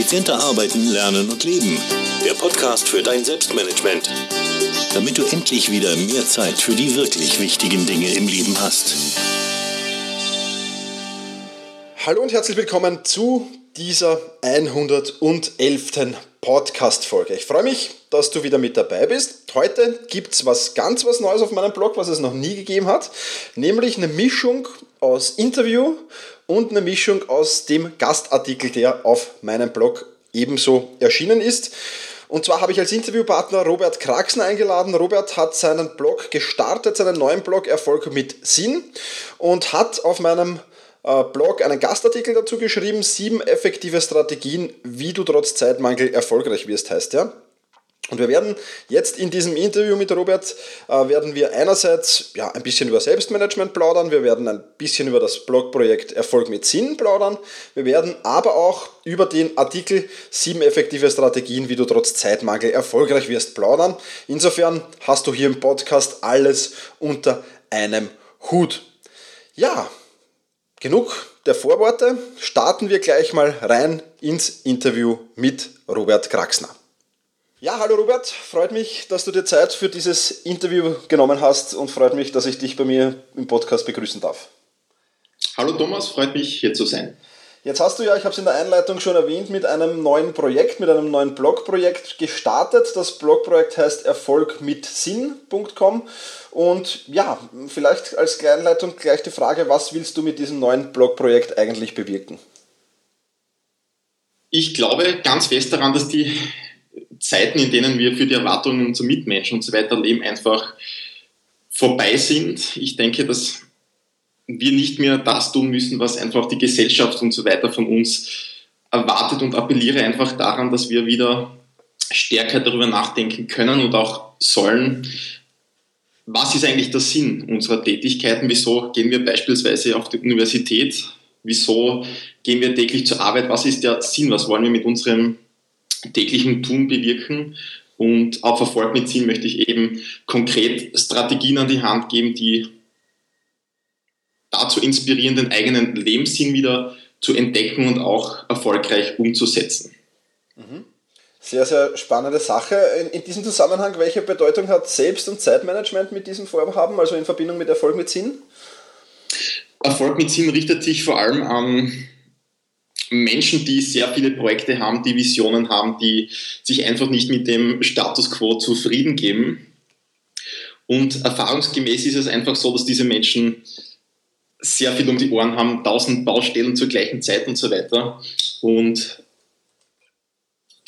Effizienter arbeiten, lernen und leben. Der Podcast für dein Selbstmanagement. Damit du endlich wieder mehr Zeit für die wirklich wichtigen Dinge im Leben hast. Hallo und herzlich willkommen zu dieser 111. Podcast-Folge. Ich freue mich, dass du wieder mit dabei bist. Heute gibt es was ganz was Neues auf meinem Blog, was es noch nie gegeben hat, nämlich eine Mischung aus Interview und eine Mischung aus dem Gastartikel, der auf meinem Blog ebenso erschienen ist. Und zwar habe ich als Interviewpartner Robert Kraxner eingeladen. Robert hat seinen Blog gestartet, seinen neuen Blog Erfolg mit Sinn und hat auf meinem äh, Blog einen Gastartikel dazu geschrieben, sieben effektive Strategien, wie du trotz Zeitmangel erfolgreich wirst, heißt der. Und wir werden jetzt in diesem Interview mit Robert, äh, werden wir einerseits ja, ein bisschen über Selbstmanagement plaudern, wir werden ein bisschen über das Blogprojekt Erfolg mit Sinn plaudern, wir werden aber auch über den Artikel sieben effektive Strategien, wie du trotz Zeitmangel erfolgreich wirst, plaudern. Insofern hast du hier im Podcast alles unter einem Hut. Ja, genug der Vorworte, starten wir gleich mal rein ins Interview mit Robert Kraxner. Ja, hallo Robert, freut mich, dass du dir Zeit für dieses Interview genommen hast und freut mich, dass ich dich bei mir im Podcast begrüßen darf. Hallo Thomas, freut mich hier zu sein. Jetzt hast du ja, ich habe es in der Einleitung schon erwähnt, mit einem neuen Projekt, mit einem neuen Blogprojekt gestartet. Das Blogprojekt heißt erfolgmitsinn.com und ja, vielleicht als Einleitung gleich die Frage, was willst du mit diesem neuen Blogprojekt eigentlich bewirken? Ich glaube ganz fest daran, dass die Zeiten, in denen wir für die Erwartungen unserer Mitmenschen und so weiter leben, einfach vorbei sind. Ich denke, dass wir nicht mehr das tun müssen, was einfach die Gesellschaft und so weiter von uns erwartet und appelliere einfach daran, dass wir wieder stärker darüber nachdenken können und auch sollen, was ist eigentlich der Sinn unserer Tätigkeiten? Wieso gehen wir beispielsweise auf die Universität? Wieso gehen wir täglich zur Arbeit? Was ist der Sinn? Was wollen wir mit unserem täglichen Tun bewirken. Und auf Erfolg mit Ziel möchte ich eben konkret Strategien an die Hand geben, die dazu inspirieren, den eigenen Lebenssinn wieder zu entdecken und auch erfolgreich umzusetzen. Mhm. Sehr, sehr spannende Sache. In, in, diesem Zusammenhang, welche Bedeutung hat Selbst- und Zeitmanagement mit diesem Vorhaben, also in Verbindung mit Erfolg mit Sinn? Erfolg mit Sinn richtet sich vor allem an Menschen, die sehr viele Projekte haben, die Visionen haben, die sich einfach nicht mit dem Status quo zufrieden geben. Und erfahrungsgemäß ist es einfach so, dass diese Menschen sehr viel um die Ohren haben, tausend Baustellen zur gleichen Zeit und so weiter. Und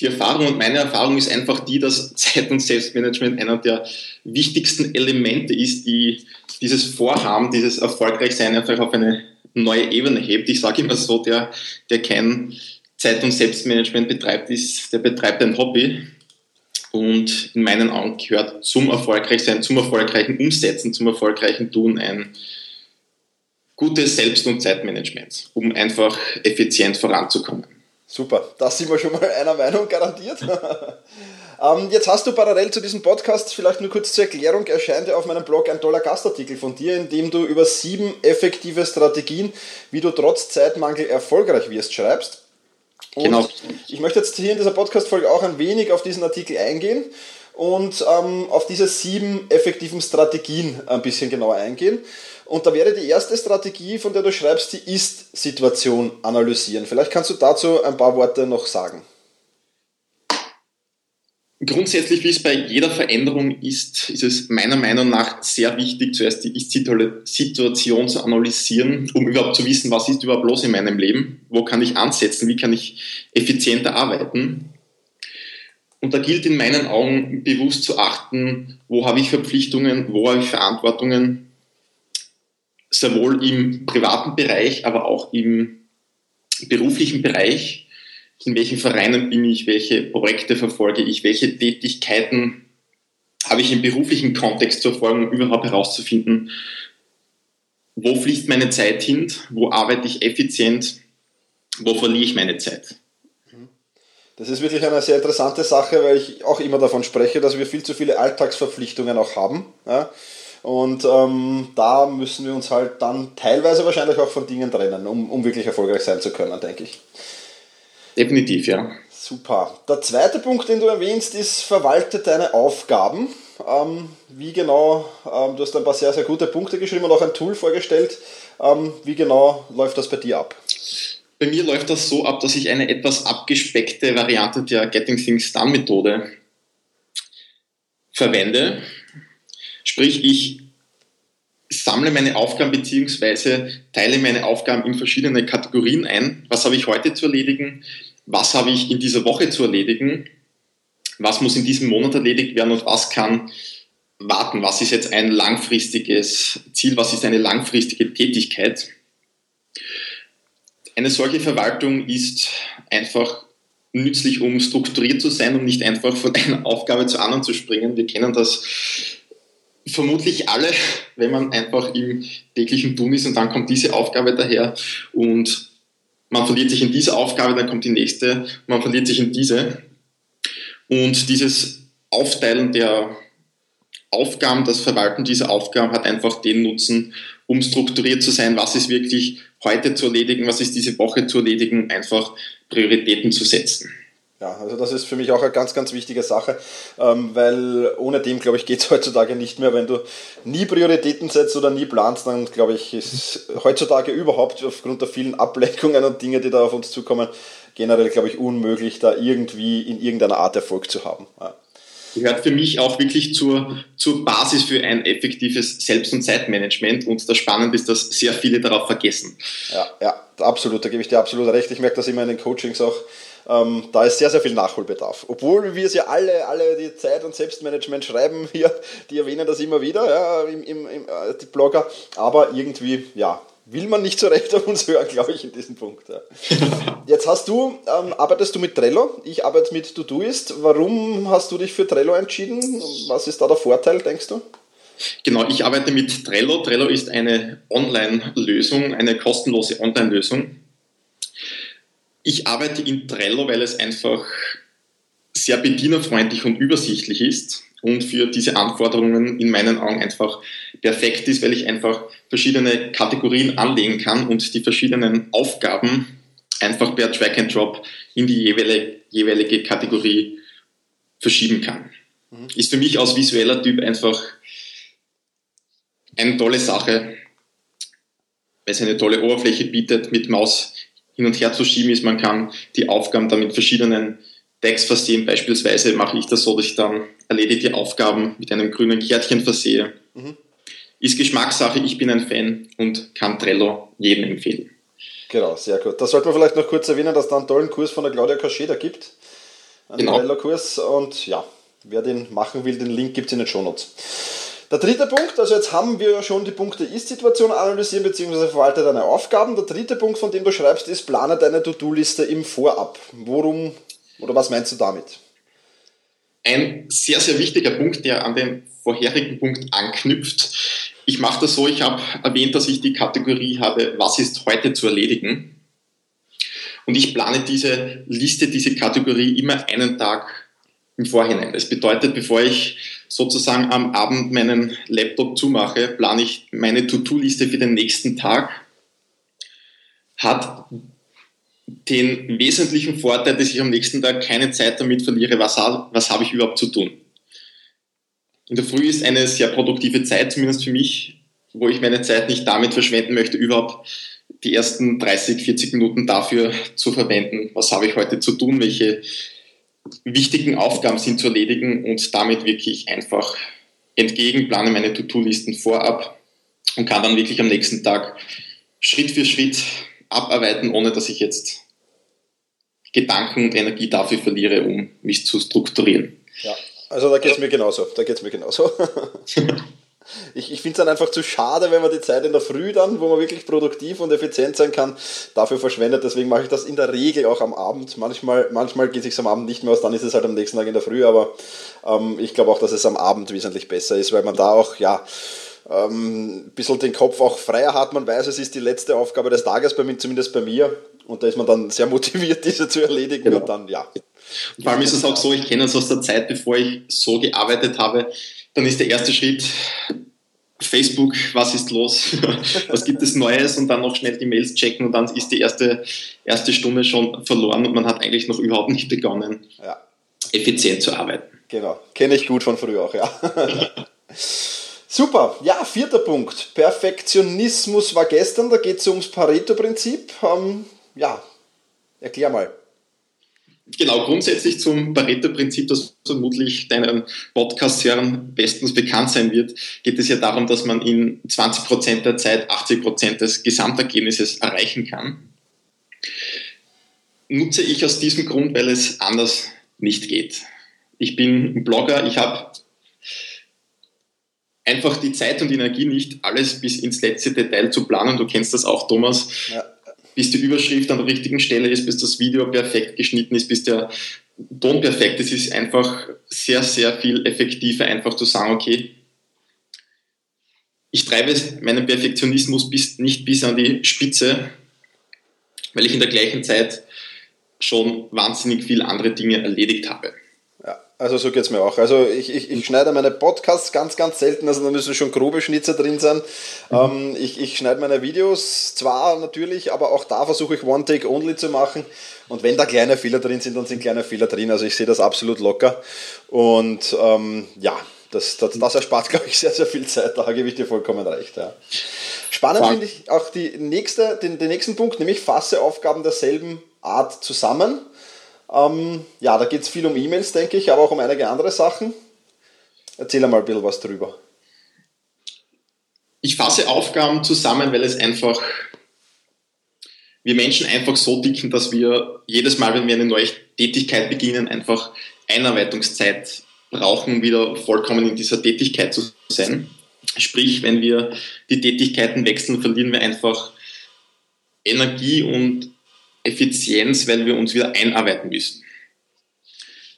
die Erfahrung und meine Erfahrung ist einfach die, dass Zeit- und Selbstmanagement einer der wichtigsten Elemente ist, die dieses Vorhaben, dieses Erfolgreichsein einfach auf eine neue Ebene hebt. Ich sage immer so, der, der kein Zeit- und Selbstmanagement betreibt, ist, der betreibt ein Hobby. Und in meinen Augen gehört zum Erfolgreichsein, zum erfolgreichen Umsetzen, zum erfolgreichen Tun ein gutes Selbst- und Zeitmanagement, um einfach effizient voranzukommen. Super, das sind wir schon mal einer Meinung garantiert. Ähm, jetzt hast du parallel zu diesem Podcast, vielleicht nur kurz zur Erklärung, erscheint ja auf meinem Blog ein toller Gastartikel von dir, in dem du über sieben effektive Strategien, wie du trotz Zeitmangel erfolgreich wirst, schreibst. Und genau. ich möchte jetzt hier in dieser Podcast-Folge auch ein wenig auf diesen Artikel eingehen und ähm, auf diese sieben effektiven Strategien ein bisschen genauer eingehen. Und da wäre die erste Strategie, von der du schreibst, die Ist-Situation analysieren. Vielleicht kannst du dazu ein paar Worte noch sagen. Grundsätzlich, wie es bei jeder Veränderung ist, ist es meiner Meinung nach sehr wichtig, zuerst die Situation zu analysieren, um überhaupt zu wissen, was ist überhaupt los in meinem Leben, wo kann ich ansetzen, wie kann ich effizienter arbeiten. Und da gilt in meinen Augen bewusst zu achten, wo habe ich Verpflichtungen, wo habe ich Verantwortungen, sowohl im privaten Bereich, aber auch im beruflichen Bereich in welchen Vereinen bin ich, welche Projekte verfolge ich, welche Tätigkeiten habe ich im beruflichen Kontext zu erfolgen, um überhaupt herauszufinden, wo fließt meine Zeit hin, wo arbeite ich effizient, wo verliere ich meine Zeit. Das ist wirklich eine sehr interessante Sache, weil ich auch immer davon spreche, dass wir viel zu viele Alltagsverpflichtungen auch haben. Ja? Und ähm, da müssen wir uns halt dann teilweise wahrscheinlich auch von Dingen trennen, um, um wirklich erfolgreich sein zu können, denke ich. Definitiv, ja. Super. Der zweite Punkt, den du erwähnst, ist, verwalte deine Aufgaben. Ähm, wie genau, ähm, du hast ein paar sehr, sehr gute Punkte geschrieben und auch ein Tool vorgestellt. Ähm, wie genau läuft das bei dir ab? Bei mir läuft das so ab, dass ich eine etwas abgespeckte Variante der Getting Things Done Methode verwende. Sprich, ich sammle meine Aufgaben bzw. teile meine Aufgaben in verschiedene Kategorien ein. Was habe ich heute zu erledigen? Was habe ich in dieser Woche zu erledigen? Was muss in diesem Monat erledigt werden und was kann warten? Was ist jetzt ein langfristiges Ziel? Was ist eine langfristige Tätigkeit? Eine solche Verwaltung ist einfach nützlich, um strukturiert zu sein und nicht einfach von einer Aufgabe zur anderen zu springen. Wir kennen das vermutlich alle, wenn man einfach im täglichen Tun ist und dann kommt diese Aufgabe daher und man verliert sich in diese Aufgabe, dann kommt die nächste, man verliert sich in diese. Und dieses Aufteilen der Aufgaben, das Verwalten dieser Aufgaben hat einfach den Nutzen, um strukturiert zu sein, was ist wirklich heute zu erledigen, was ist diese Woche zu erledigen, einfach Prioritäten zu setzen. Ja, also das ist für mich auch eine ganz, ganz wichtige Sache, ähm, weil ohne dem, glaube ich, geht es heutzutage nicht mehr. Wenn du nie Prioritäten setzt oder nie planst, dann glaube ich, ist heutzutage überhaupt aufgrund der vielen Ablenkungen und Dinge, die da auf uns zukommen, generell, glaube ich, unmöglich, da irgendwie in irgendeiner Art Erfolg zu haben. Ja. Gehört für mich auch wirklich zur, zur Basis für ein effektives Selbst- und Zeitmanagement und das Spannende ist, dass sehr viele darauf vergessen. Ja, ja, absolut, da gebe ich dir absolut recht. Ich merke das immer in den Coachings auch ähm, da ist sehr, sehr viel Nachholbedarf. Obwohl wir es ja alle, alle die Zeit- und Selbstmanagement schreiben hier, die erwähnen das immer wieder, ja, im, im, im, äh, die Blogger, aber irgendwie, ja, will man nicht so recht auf uns hören, glaube ich, in diesem Punkt. Ja. Jetzt hast du, ähm, arbeitest du mit Trello, ich arbeite mit Todoist. Warum hast du dich für Trello entschieden? Was ist da der Vorteil, denkst du? Genau, ich arbeite mit Trello. Trello ist eine Online-Lösung, eine kostenlose Online-Lösung ich arbeite in Trello, weil es einfach sehr bedienerfreundlich und übersichtlich ist und für diese Anforderungen in meinen Augen einfach perfekt ist, weil ich einfach verschiedene Kategorien anlegen kann und die verschiedenen Aufgaben einfach per Track and Drop in die jeweilige, jeweilige Kategorie verschieben kann. Mhm. Ist für mich als visueller Typ einfach eine tolle Sache, weil es eine tolle Oberfläche bietet mit Maus hin und her zu schieben ist. Man kann die Aufgaben dann mit verschiedenen Tags versehen. Beispielsweise mache ich das so, dass ich dann erledigte Aufgaben mit einem grünen Kärtchen versehe. Mhm. Ist Geschmackssache, ich bin ein Fan und kann Trello jedem empfehlen. Genau, sehr gut. Da sollte man vielleicht noch kurz erwähnen, dass es da einen tollen Kurs von der Claudia Kascheda gibt. Einen genau. Trello-Kurs und ja, wer den machen will, den Link gibt es in den Shownotes. Der dritte Punkt, also jetzt haben wir schon die Punkte Ist-Situation analysieren bzw. verwalte deine Aufgaben. Der dritte Punkt, von dem du schreibst, ist plane deine To-Do-Liste im Vorab. Worum oder was meinst du damit? Ein sehr, sehr wichtiger Punkt, der an den vorherigen Punkt anknüpft. Ich mache das so, ich habe erwähnt, dass ich die Kategorie habe, was ist heute zu erledigen. Und ich plane diese Liste, diese Kategorie immer einen Tag im Vorhinein. Das bedeutet, bevor ich sozusagen am Abend meinen Laptop zumache, plane ich meine To-Do-Liste für den nächsten Tag. Hat den wesentlichen Vorteil, dass ich am nächsten Tag keine Zeit damit verliere, was, was habe ich überhaupt zu tun. In der Früh ist eine sehr produktive Zeit, zumindest für mich, wo ich meine Zeit nicht damit verschwenden möchte, überhaupt die ersten 30, 40 Minuten dafür zu verwenden, was habe ich heute zu tun, welche wichtigen Aufgaben sind zu erledigen und damit wirklich einfach entgegenplane meine To-Do-Listen vorab und kann dann wirklich am nächsten Tag Schritt für Schritt abarbeiten, ohne dass ich jetzt Gedanken und Energie dafür verliere, um mich zu strukturieren. Ja, also da geht es mir genauso. Da geht es mir genauso. Ich, ich finde es dann einfach zu schade, wenn man die Zeit in der Früh dann, wo man wirklich produktiv und effizient sein kann, dafür verschwendet. Deswegen mache ich das in der Regel auch am Abend. Manchmal, manchmal geht es sich am Abend nicht mehr aus, dann ist es halt am nächsten Tag in der Früh. Aber ähm, ich glaube auch, dass es am Abend wesentlich besser ist, weil man da auch, ja, ähm, ein bisschen den Kopf auch freier hat. Man weiß, es ist die letzte Aufgabe des Tages, bei mir, zumindest bei mir. Und da ist man dann sehr motiviert, diese zu erledigen. Genau. Und dann, ja. Und vor allem ist es auch so, ich kenne es aus der Zeit, bevor ich so gearbeitet habe, dann ist der erste Schritt Facebook, was ist los, was gibt es Neues und dann noch schnell die Mails checken und dann ist die erste, erste Stunde schon verloren und man hat eigentlich noch überhaupt nicht begonnen, ja. effizient zu arbeiten. Genau, kenne ich gut von früher auch, ja. Super, ja, vierter Punkt. Perfektionismus war gestern, da geht es ums Pareto-Prinzip. Ähm, ja, erklär mal. Genau, grundsätzlich zum Pareto-Prinzip, das vermutlich deinen Podcast-Hörern bestens bekannt sein wird, geht es ja darum, dass man in 20% der Zeit 80% des Gesamtergebnisses erreichen kann. Nutze ich aus diesem Grund, weil es anders nicht geht. Ich bin Blogger, ich habe einfach die Zeit und Energie nicht, alles bis ins letzte Detail zu planen. Du kennst das auch, Thomas. Ja bis die Überschrift an der richtigen Stelle ist, bis das Video perfekt geschnitten ist, bis der Ton perfekt ist, ist einfach sehr, sehr viel effektiver, einfach zu sagen, okay, ich treibe meinen Perfektionismus bis, nicht bis an die Spitze, weil ich in der gleichen Zeit schon wahnsinnig viele andere Dinge erledigt habe. Also so geht es mir auch. Also ich, ich, ich schneide meine Podcasts ganz, ganz selten, also da müssen schon grobe Schnitzer drin sein. Mhm. Ähm, ich, ich schneide meine Videos zwar natürlich, aber auch da versuche ich One-Take-Only zu machen. Und wenn da kleine Fehler drin sind, dann sind kleine Fehler drin. Also ich sehe das absolut locker. Und ähm, ja, das, das, das erspart, glaube ich, sehr, sehr viel Zeit. Da gebe ich dir vollkommen recht. Ja. Spannend finde ich auch die nächste, den, den nächsten Punkt, nämlich fasse Aufgaben derselben Art zusammen. Ähm, ja, da geht es viel um E-Mails, denke ich, aber auch um einige andere Sachen. Erzähl mal ein bisschen was drüber. Ich fasse Aufgaben zusammen, weil es einfach, wir Menschen einfach so dicken, dass wir jedes Mal, wenn wir eine neue Tätigkeit beginnen, einfach Einarbeitungszeit brauchen, um wieder vollkommen in dieser Tätigkeit zu sein. Sprich, wenn wir die Tätigkeiten wechseln, verlieren wir einfach Energie und Effizienz, weil wir uns wieder einarbeiten müssen.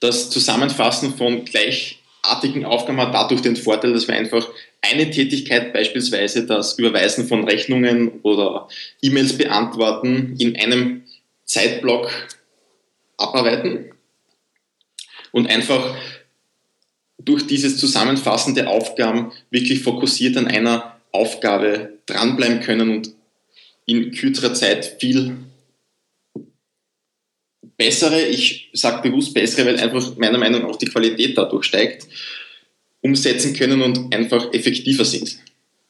Das Zusammenfassen von gleichartigen Aufgaben hat dadurch den Vorteil, dass wir einfach eine Tätigkeit, beispielsweise das Überweisen von Rechnungen oder E-Mails beantworten, in einem Zeitblock abarbeiten und einfach durch dieses Zusammenfassen der Aufgaben wirklich fokussiert an einer Aufgabe dranbleiben können und in kürzerer Zeit viel bessere, ich sage bewusst bessere, weil einfach meiner Meinung nach auch die Qualität dadurch steigt, umsetzen können und einfach effektiver sind.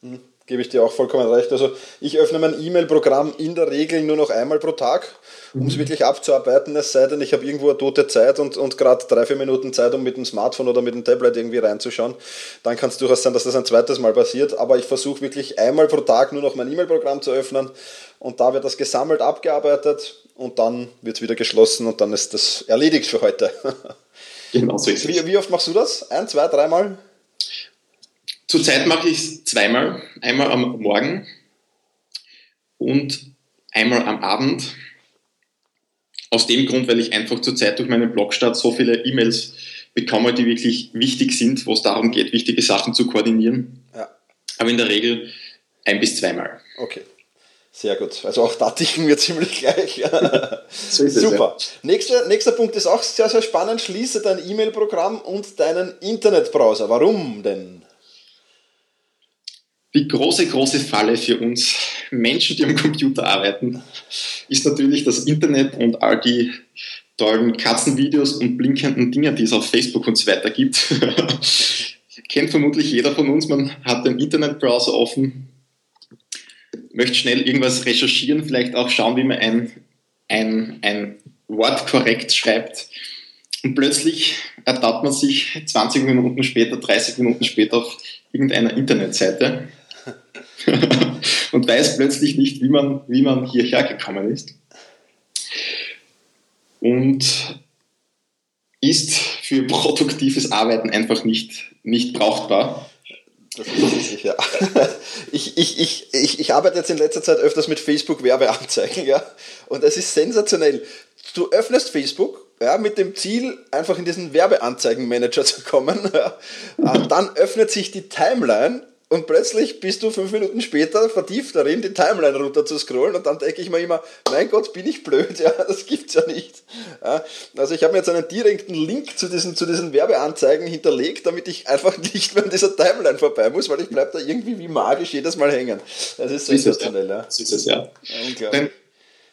Mhm, gebe ich dir auch vollkommen recht. Also ich öffne mein E-Mail-Programm in der Regel nur noch einmal pro Tag, um es mhm. wirklich abzuarbeiten, es sei denn, ich habe irgendwo eine tote Zeit und, und gerade drei, vier Minuten Zeit, um mit dem Smartphone oder mit dem Tablet irgendwie reinzuschauen. Dann kann es durchaus sein, dass das ein zweites Mal passiert, aber ich versuche wirklich einmal pro Tag nur noch mein E-Mail-Programm zu öffnen und da wird das gesammelt abgearbeitet und dann wird es wieder geschlossen und dann ist das erledigt für heute. genau so ist es. Wie, oft machst du das? Ein, zwei, dreimal? Zurzeit mache ich es zweimal. Einmal am Morgen und einmal am Abend. Aus dem Grund, weil ich einfach zurzeit durch meinen Blogstart so viele E-Mails bekomme, die wirklich wichtig sind, wo es darum geht, wichtige Sachen zu koordinieren. Ja. Aber in der Regel ein bis zweimal. Okay. Sehr gut. Also auch da ticken wir ziemlich gleich. so Super. Es, ja. nächster, nächster Punkt ist auch sehr, sehr spannend. Schließe dein E-Mail-Programm und deinen Internetbrowser. Warum denn? Die große, große Falle für uns Menschen, die am Computer arbeiten, ist natürlich das Internet und all die tollen Katzenvideos und blinkenden Dinge, die es auf Facebook und so weiter gibt. Kennt vermutlich jeder von uns. Man hat den Internetbrowser offen, möchte schnell irgendwas recherchieren, vielleicht auch schauen, wie man ein, ein, ein Wort korrekt schreibt. Und plötzlich ertappt man sich 20 Minuten später, 30 Minuten später auf irgendeiner Internetseite und weiß plötzlich nicht, wie man, wie man hierher gekommen ist. Und ist für produktives Arbeiten einfach nicht, nicht brauchbar. Das ist richtig, ja. Ich, ich, ich, ich, ich arbeite jetzt in letzter Zeit öfters mit Facebook-Werbeanzeigen, ja. Und es ist sensationell. Du öffnest Facebook, ja, mit dem Ziel, einfach in diesen Werbeanzeigen-Manager zu kommen. Ja. Dann öffnet sich die Timeline und plötzlich bist du fünf Minuten später vertieft darin, die Timeline runter zu scrollen und dann denke ich mir immer, mein Gott, bin ich blöd, ja, das gibt's ja nicht. Ja, also ich habe mir jetzt einen direkten Link zu diesen, zu diesen Werbeanzeigen hinterlegt, damit ich einfach nicht mehr an dieser Timeline vorbei muss, weil ich bleibe da irgendwie wie magisch jedes Mal hängen. Das ist sensationell, ja. So ist es, ja. ja Den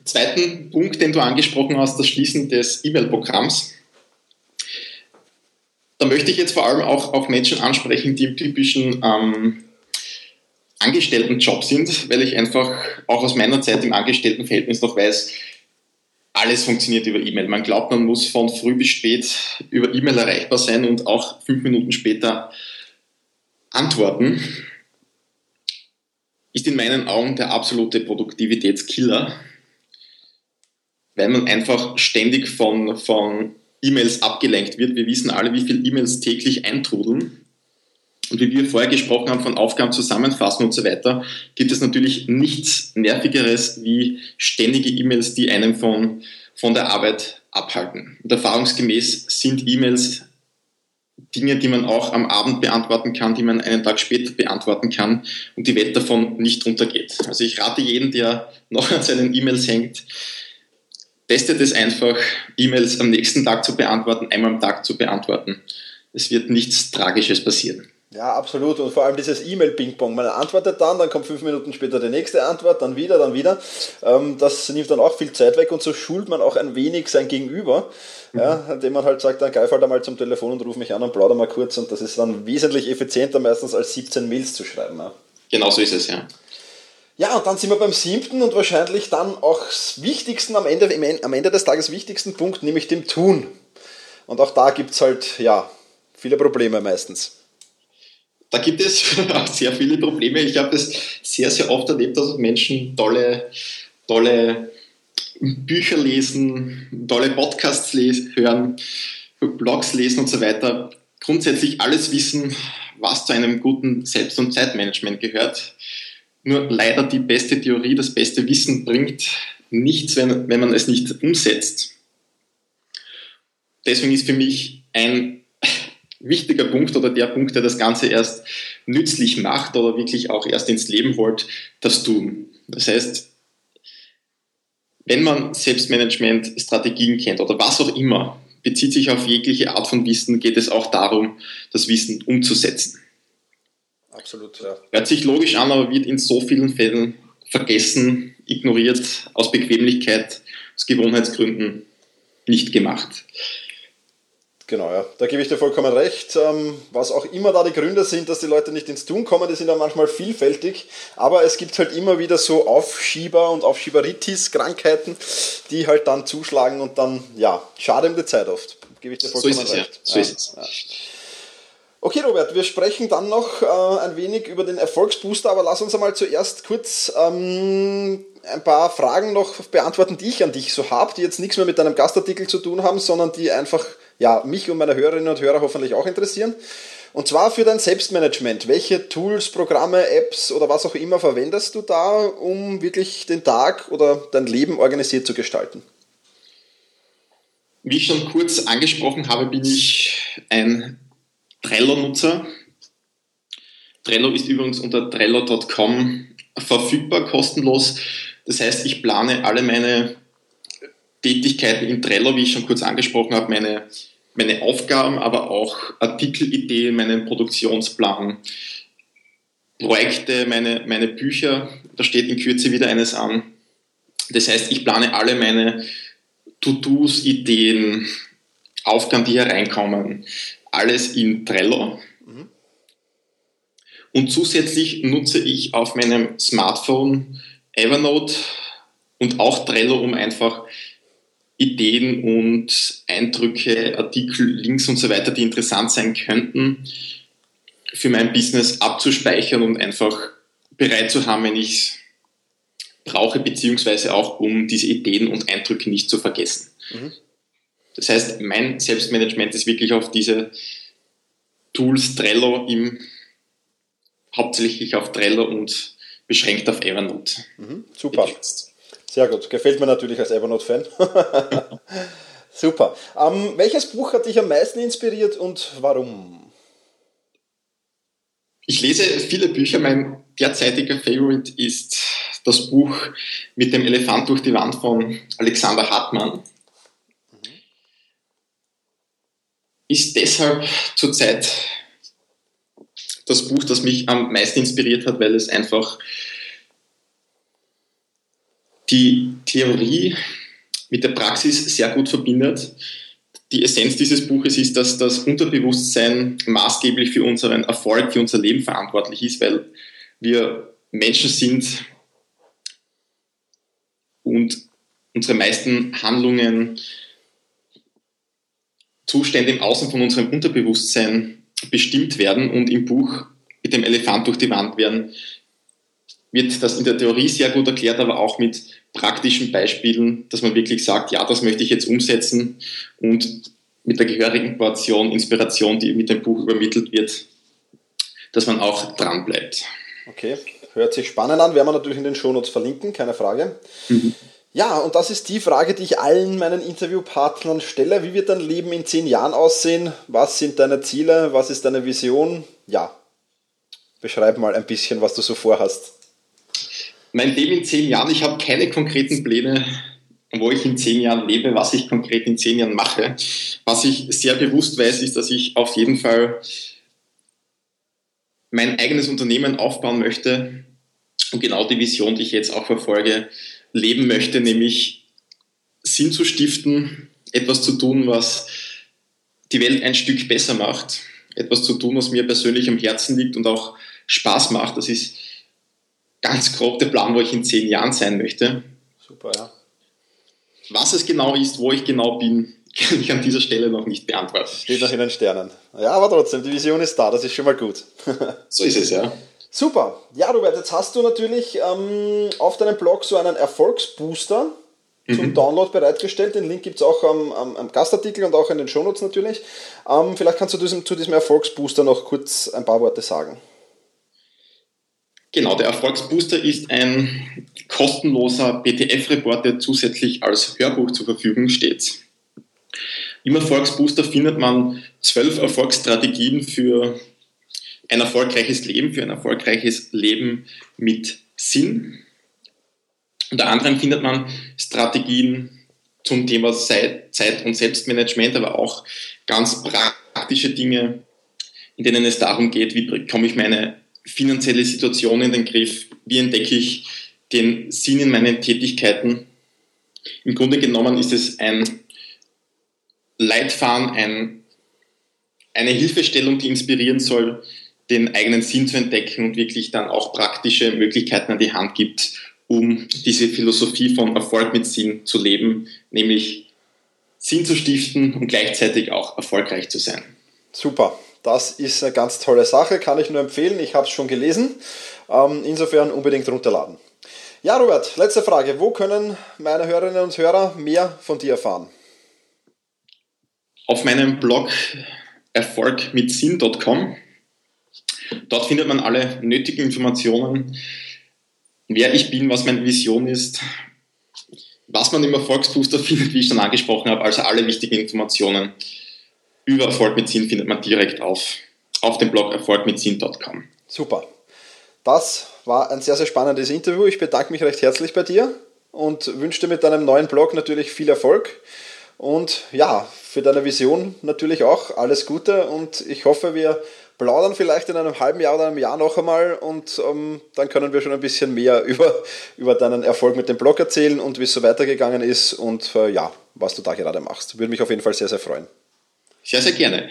zweiten Punkt, den du angesprochen hast, das Schließen des E-Mail-Programms da möchte ich jetzt vor allem auch auf Menschen ansprechen, die im typischen ähm, Angestelltenjob sind, weil ich einfach auch aus meiner Zeit im Angestelltenverhältnis noch weiß, alles funktioniert über E-Mail. Man glaubt, man muss von früh bis spät über E-Mail erreichbar sein und auch fünf Minuten später antworten. Ist in meinen Augen der absolute Produktivitätskiller, weil man einfach ständig von, von E-Mails abgelenkt wird. Wir wissen alle, wie viele E-Mails täglich eintrudeln. Und wie wir vorher gesprochen haben von Aufgaben zusammenfassen und so weiter, gibt es natürlich nichts Nervigeres wie ständige E-Mails, die einem von, von der Arbeit abhalten. Und erfahrungsgemäß sind E-Mails Dinge, die man auch am Abend beantworten kann, die man einen Tag später beantworten kann und die Welt davon nicht untergeht. Also ich rate jeden, der noch an seinen E-Mails hängt, testet es einfach, E-Mails am nächsten Tag zu beantworten, einmal am Tag zu beantworten. Es wird nichts Tragisches passieren. Ja, absolut. Und vor allem dieses E-Mail-Ping-Pong. Man antwortet dann, dann kommt fünf Minuten später die nächste Antwort, dann wieder, dann wieder. Ähm, das nimmt dann auch viel Zeit weg und so schult man auch ein wenig sein Gegenüber, mhm. ja, indem man halt sagt, dann greif halt einmal zum Telefon und ruf mich an und plauder mal kurz. Und das ist dann wesentlich effizienter meistens als 17 Mails zu schreiben. Ja. Genau so ist es, ja. Ja, und dann sind wir beim siebten und wahrscheinlich dann auch wichtigsten, am Ende, am Ende des Tages wichtigsten Punkt, nämlich dem Tun. Und auch da gibt es halt, ja, viele Probleme meistens. Da gibt es sehr viele Probleme. Ich habe es sehr, sehr oft erlebt, dass Menschen tolle, tolle Bücher lesen, tolle Podcasts lesen, hören, Blogs lesen und so weiter. Grundsätzlich alles wissen, was zu einem guten Selbst- und Zeitmanagement gehört nur leider die beste Theorie, das beste Wissen bringt nichts, wenn, wenn man es nicht umsetzt. Deswegen ist für mich ein wichtiger Punkt oder der Punkt, der das Ganze erst nützlich macht oder wirklich auch erst ins Leben holt, das Tun. Das heißt, wenn man Selbstmanagement-Strategien kennt oder was auch immer, bezieht sich auf jegliche Art von Wissen, geht es auch darum, das Wissen umzusetzen. Absolut, ja. Hört sich logisch an, aber wird in so vielen Fällen vergessen, ignoriert, aus Bequemlichkeit, aus Gewohnheitsgründen nicht gemacht. Genau, ja. Da gebe ich dir vollkommen recht. Ähm, was auch immer da die Gründe sind, dass die Leute nicht ins Tun kommen, die sind ja manchmal vielfältig. Aber es gibt halt immer wieder so Aufschieber und Aufschieberitis-Krankheiten, die halt dann zuschlagen und dann, ja, schade um die Zeit oft. Gebe ich dir vollkommen so ist es, recht. Ja. So ja. ist es. Ja. Okay, Robert, wir sprechen dann noch äh, ein wenig über den Erfolgsbooster, aber lass uns einmal zuerst kurz ähm, ein paar Fragen noch beantworten, die ich an dich so habe, die jetzt nichts mehr mit deinem Gastartikel zu tun haben, sondern die einfach ja, mich und meine Hörerinnen und Hörer hoffentlich auch interessieren. Und zwar für dein Selbstmanagement. Welche Tools, Programme, Apps oder was auch immer verwendest du da, um wirklich den Tag oder dein Leben organisiert zu gestalten? Wie ich schon kurz angesprochen habe, bin ich ein Trello-Nutzer. Trello ist übrigens unter trello.com verfügbar, kostenlos. Das heißt, ich plane alle meine Tätigkeiten in Trello, wie ich schon kurz angesprochen habe, meine, meine Aufgaben, aber auch Artikelideen, meinen Produktionsplan, Projekte, meine, meine Bücher. Da steht in Kürze wieder eines an. Das heißt, ich plane alle meine To-Dos, Ideen, Aufgaben, die hereinkommen, alles in Trello. Und zusätzlich nutze ich auf meinem Smartphone Evernote und auch Trello, um einfach Ideen und Eindrücke, Artikel, Links und so weiter, die interessant sein könnten, für mein Business abzuspeichern und einfach bereit zu haben, wenn ich es brauche, beziehungsweise auch um diese Ideen und Eindrücke nicht zu vergessen. Mhm. Das heißt, mein Selbstmanagement ist wirklich auf diese Tools Trello im, hauptsächlich auf Trello und beschränkt auf Evernote. Mhm, super. Sehr gut. Gefällt mir natürlich als Evernote-Fan. super. Ähm, welches Buch hat dich am meisten inspiriert und warum? Ich lese viele Bücher. Mein derzeitiger Favorite ist das Buch mit dem Elefant durch die Wand von Alexander Hartmann. Ist deshalb zurzeit das Buch, das mich am meisten inspiriert hat, weil es einfach die Theorie mit der Praxis sehr gut verbindet. Die Essenz dieses Buches ist, dass das Unterbewusstsein maßgeblich für unseren Erfolg, für unser Leben verantwortlich ist, weil wir Menschen sind und unsere meisten Handlungen, Zustände im Außen von unserem Unterbewusstsein bestimmt werden und im Buch mit dem Elefant durch die Wand werden, wird das in der Theorie sehr gut erklärt, aber auch mit praktischen Beispielen, dass man wirklich sagt, ja, das möchte ich jetzt umsetzen und mit der gehörigen Portion Inspiration, die mit dem Buch übermittelt wird, dass man auch dran bleibt. Okay, hört sich spannend an, werden wir natürlich in den Shownotes verlinken, keine Frage. Mhm. Ja, und das ist die Frage, die ich allen meinen Interviewpartnern stelle. Wie wird dein Leben in zehn Jahren aussehen? Was sind deine Ziele? Was ist deine Vision? Ja, beschreib mal ein bisschen, was du so vorhast. Mein Leben in zehn Jahren, ich habe keine konkreten Pläne, wo ich in zehn Jahren lebe, was ich konkret in zehn Jahren mache. Was ich sehr bewusst weiß, ist, dass ich auf jeden Fall mein eigenes Unternehmen aufbauen möchte und genau die Vision, die ich jetzt auch verfolge, leben möchte, nämlich Sinn zu stiften, etwas zu tun, was die Welt ein Stück besser macht, etwas zu tun, was mir persönlich am Herzen liegt und auch Spaß macht. Das ist ganz grob der Plan, wo ich in zehn Jahren sein möchte. Super, ja. Was es genau ist, wo ich genau bin, kann ich an dieser Stelle noch nicht beantworten. Steht noch in den Sternen. Ja, aber trotzdem, die Vision ist da, das ist schon mal gut. so ist es, ja. Super. Ja, Robert, jetzt hast du natürlich ähm, auf deinem Blog so einen Erfolgsbooster mhm. zum Download bereitgestellt. Den Link gibt es auch am, am, am, Gastartikel und auch in den Shownotes natürlich. Ähm, vielleicht kannst du diesem, zu diesem Erfolgsbooster noch kurz ein paar Worte sagen. Genau, der Erfolgsbooster ist ein kostenloser PDF-Report, der zusätzlich als Hörbuch zur Verfügung steht. Im Erfolgsbooster findet man zwölf Erfolgsstrategien für ein erfolgreiches Leben, für ein erfolgreiches Leben mit Sinn. Unter anderem findet man Strategien zum Thema Zeit- und Selbstmanagement, aber auch ganz praktische Dinge, in denen es darum geht, wie bekomme ich meine finanzielle Situation in den Griff, wie entdecke ich den Sinn in meinen Tätigkeiten. Im Grunde genommen ist es ein Leitfaden, ein, eine Hilfestellung, die inspirieren soll, den eigenen Sinn zu entdecken und wirklich dann auch praktische Möglichkeiten an die Hand gibt, um diese Philosophie von Erfolg mit Sinn zu leben, nämlich Sinn zu stiften und gleichzeitig auch erfolgreich zu sein. Super, das ist eine ganz tolle Sache, kann ich nur empfehlen. Ich habe es schon gelesen. Ähm, insofern unbedingt runterladen. Ja, Robert, letzte Frage. Wo können meine Hörerinnen und Hörer mehr von dir erfahren? Auf meinem Blog erfolgmitsinn.com Dort findet man alle nötigen Informationen, wer ich bin, was meine Vision ist, was man im Erfolgsbooster findet, wie ich schon angesprochen habe, also alle wichtigen Informationen über Erfolg mit Sinn findet man direkt auf, auf dem Blog erfolgmitsinn.com. Super. Das war ein sehr, sehr spannendes Interview. Ich bedanke mich recht herzlich bei dir und wünsche dir mit deinem neuen Blog natürlich viel Erfolg. Und ja, für deine Vision natürlich auch alles Gute und ich hoffe, wir plaudern vielleicht in einem halben Jahr oder einem Jahr noch einmal und ähm, dann können wir schon ein bisschen mehr über, über deinen Erfolg mit dem Blog erzählen und wie es so weitergegangen ist und äh, ja, was du da gerade machst. Würde mich auf jeden Fall sehr, sehr freuen. Sehr, sehr gerne.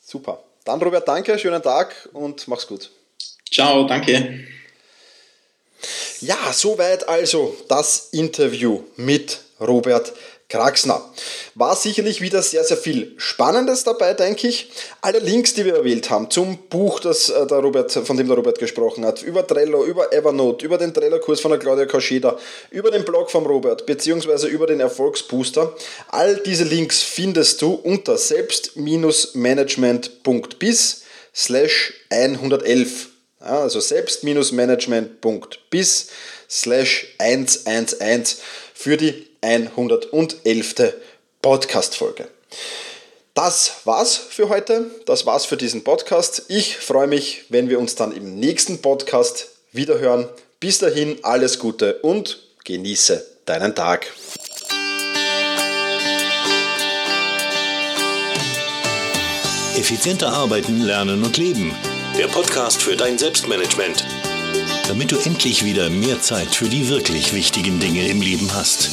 Super. Dann Robert, danke, schönen Tag und mach's gut. Ciao, danke. Ja, soweit also das Interview mit Robert Kraxner. War sicherlich wieder sehr, sehr viel Spannendes dabei, denke ich. Alle Links, die wir erwählt haben, zum Buch, das äh, der Robert, von dem der Robert gesprochen hat, über Trello, über Evernote, über den Trello-Kurs von der Claudia Kauscheda, über den Blog von Robert, beziehungsweise über den Erfolgsbooster. All diese Links findest du unter selbst-management.bis slash 111. Ja, also selbst-management.bis slash 111 für die 111. Podcast-Folge. das war's für heute. Das war's für diesen Podcast. Ich freue mich, wenn wir uns dann im nächsten Podcast wiederhören. Bis dahin alles Gute und genieße deinen Tag. Effizienter arbeiten, lernen und leben. Der Podcast für dein Selbstmanagement. Damit du endlich wieder mehr Zeit für die wirklich wichtigen Dinge im Leben hast.